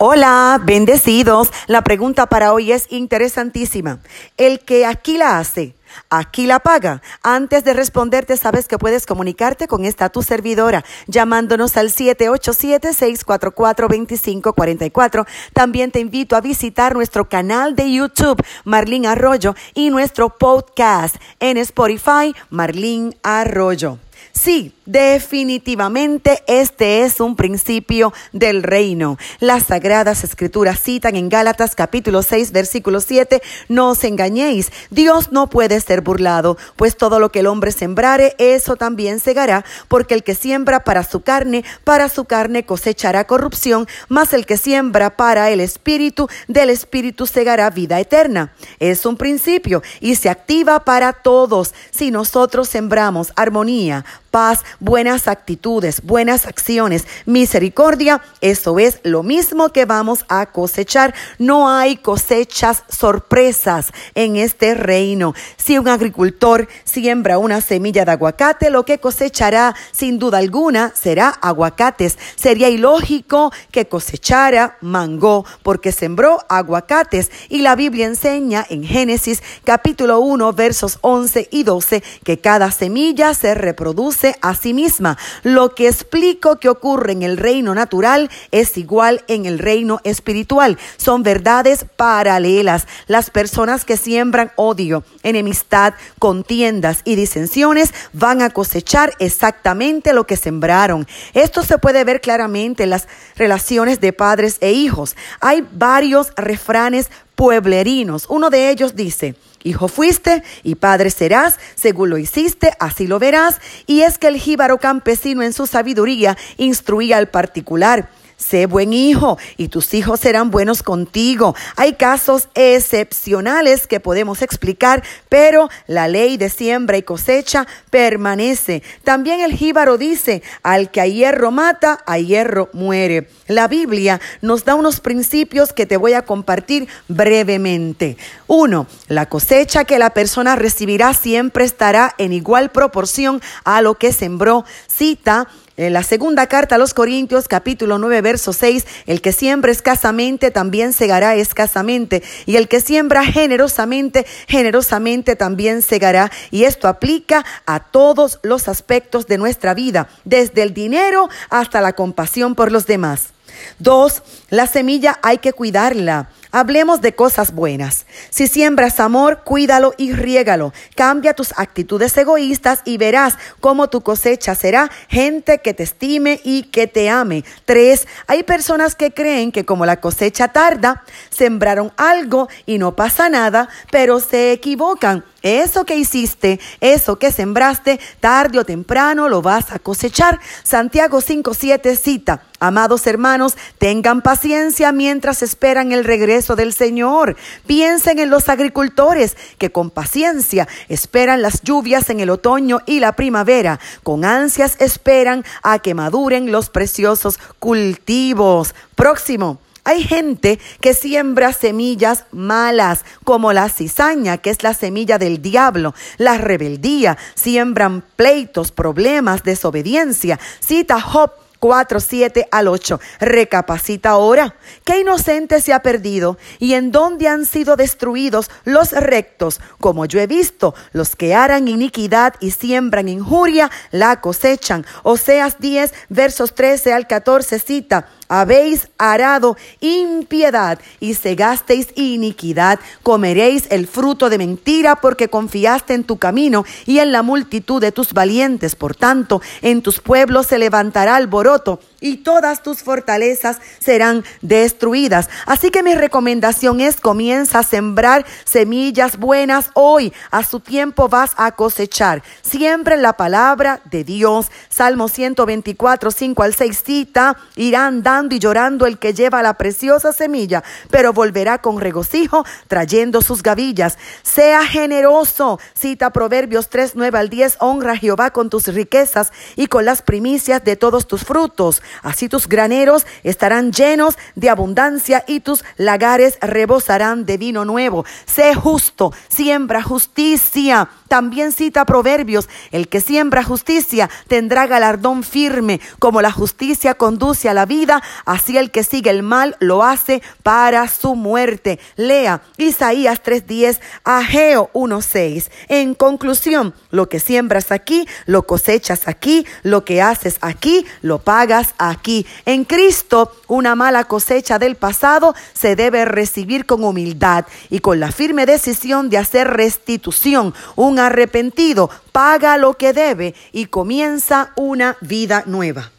Hola, bendecidos. La pregunta para hoy es interesantísima. El que aquí la hace, Aquí la paga. Antes de responderte, sabes que puedes comunicarte con esta tu servidora llamándonos al 787-644-2544. También te invito a visitar nuestro canal de YouTube, Marlín Arroyo, y nuestro podcast en Spotify, Marlín Arroyo. Sí, definitivamente este es un principio del reino. Las sagradas escrituras citan en Gálatas capítulo 6 versículo 7, no os engañéis, Dios no puede ser burlado, pues todo lo que el hombre sembrare, eso también segará, porque el que siembra para su carne, para su carne cosechará corrupción, mas el que siembra para el espíritu, del espíritu segará vida eterna. Es un principio y se activa para todos. Si nosotros sembramos armonía, paz, buenas actitudes, buenas acciones, misericordia, eso es lo mismo que vamos a cosechar. No hay cosechas sorpresas en este reino. Si un agricultor siembra una semilla de aguacate, lo que cosechará sin duda alguna será aguacates. Sería ilógico que cosechara mango porque sembró aguacates y la Biblia enseña en Génesis capítulo 1 versos 11 y 12 que cada semilla se reproduce a sí misma. Lo que explico que ocurre en el reino natural es igual en el reino espiritual. Son verdades paralelas. Las personas que siembran odio, enemistad, contiendas y disensiones van a cosechar exactamente lo que sembraron. Esto se puede ver claramente en las relaciones de padres e hijos. Hay varios refranes pueblerinos. Uno de ellos dice, Hijo fuiste y padre serás, según lo hiciste, así lo verás. Y es que el jíbaro campesino en su sabiduría instruía al particular. Sé buen hijo y tus hijos serán buenos contigo. Hay casos excepcionales que podemos explicar, pero la ley de siembra y cosecha permanece. También el jíbaro dice, al que a hierro mata, a hierro muere. La Biblia nos da unos principios que te voy a compartir brevemente. Uno, la cosecha que la persona recibirá siempre estará en igual proporción a lo que sembró. Cita en la segunda carta a los Corintios, capítulo 9, verso 6, el que siembra escasamente también segará escasamente, y el que siembra generosamente, generosamente también segará. Y esto aplica a todos los aspectos de nuestra vida, desde el dinero hasta la compasión por los demás. Dos, la semilla hay que cuidarla. Hablemos de cosas buenas. Si siembras amor, cuídalo y riégalo. Cambia tus actitudes egoístas y verás cómo tu cosecha será gente que te estime y que te ame. Tres, hay personas que creen que como la cosecha tarda, sembraron algo y no pasa nada, pero se equivocan. Eso que hiciste, eso que sembraste, tarde o temprano lo vas a cosechar. Santiago 5.7 cita, amados hermanos, tengan paciencia mientras esperan el regreso del Señor. Piensen en los agricultores que con paciencia esperan las lluvias en el otoño y la primavera. Con ansias esperan a que maduren los preciosos cultivos. Próximo. Hay gente que siembra semillas malas, como la cizaña, que es la semilla del diablo, la rebeldía, siembran pleitos, problemas, desobediencia. Cita Job 4, 7 al 8. Recapacita ahora. ¿Qué inocente se ha perdido? ¿Y en dónde han sido destruidos los rectos? Como yo he visto, los que harán iniquidad y siembran injuria, la cosechan. Oseas 10, versos 13 al 14 cita habéis arado impiedad y cegasteis iniquidad, comeréis el fruto de mentira porque confiaste en tu camino y en la multitud de tus valientes. Por tanto, en tus pueblos se levantará alboroto y todas tus fortalezas serán destruidas. Así que mi recomendación es comienza a sembrar semillas buenas hoy. A su tiempo vas a cosechar. Siempre la palabra de Dios. Salmo 124, 5 al 6 cita, irán dando y llorando el que lleva la preciosa semilla, pero volverá con regocijo trayendo sus gavillas. Sea generoso. Cita Proverbios 3, 9 al 10, honra a Jehová con tus riquezas y con las primicias de todos tus frutos Así tus graneros estarán llenos de abundancia y tus lagares rebosarán de vino nuevo. Sé justo, siembra justicia. También cita Proverbios, el que siembra justicia tendrá galardón firme. Como la justicia conduce a la vida, así el que sigue el mal lo hace para su muerte. Lea Isaías 3:10, Ageo 1:6. En conclusión, lo que siembras aquí, lo cosechas aquí, lo que haces aquí, lo pagas aquí. En Cristo, una mala cosecha del pasado se debe recibir con humildad y con la firme decisión de hacer restitución. Un arrepentido paga lo que debe y comienza una vida nueva.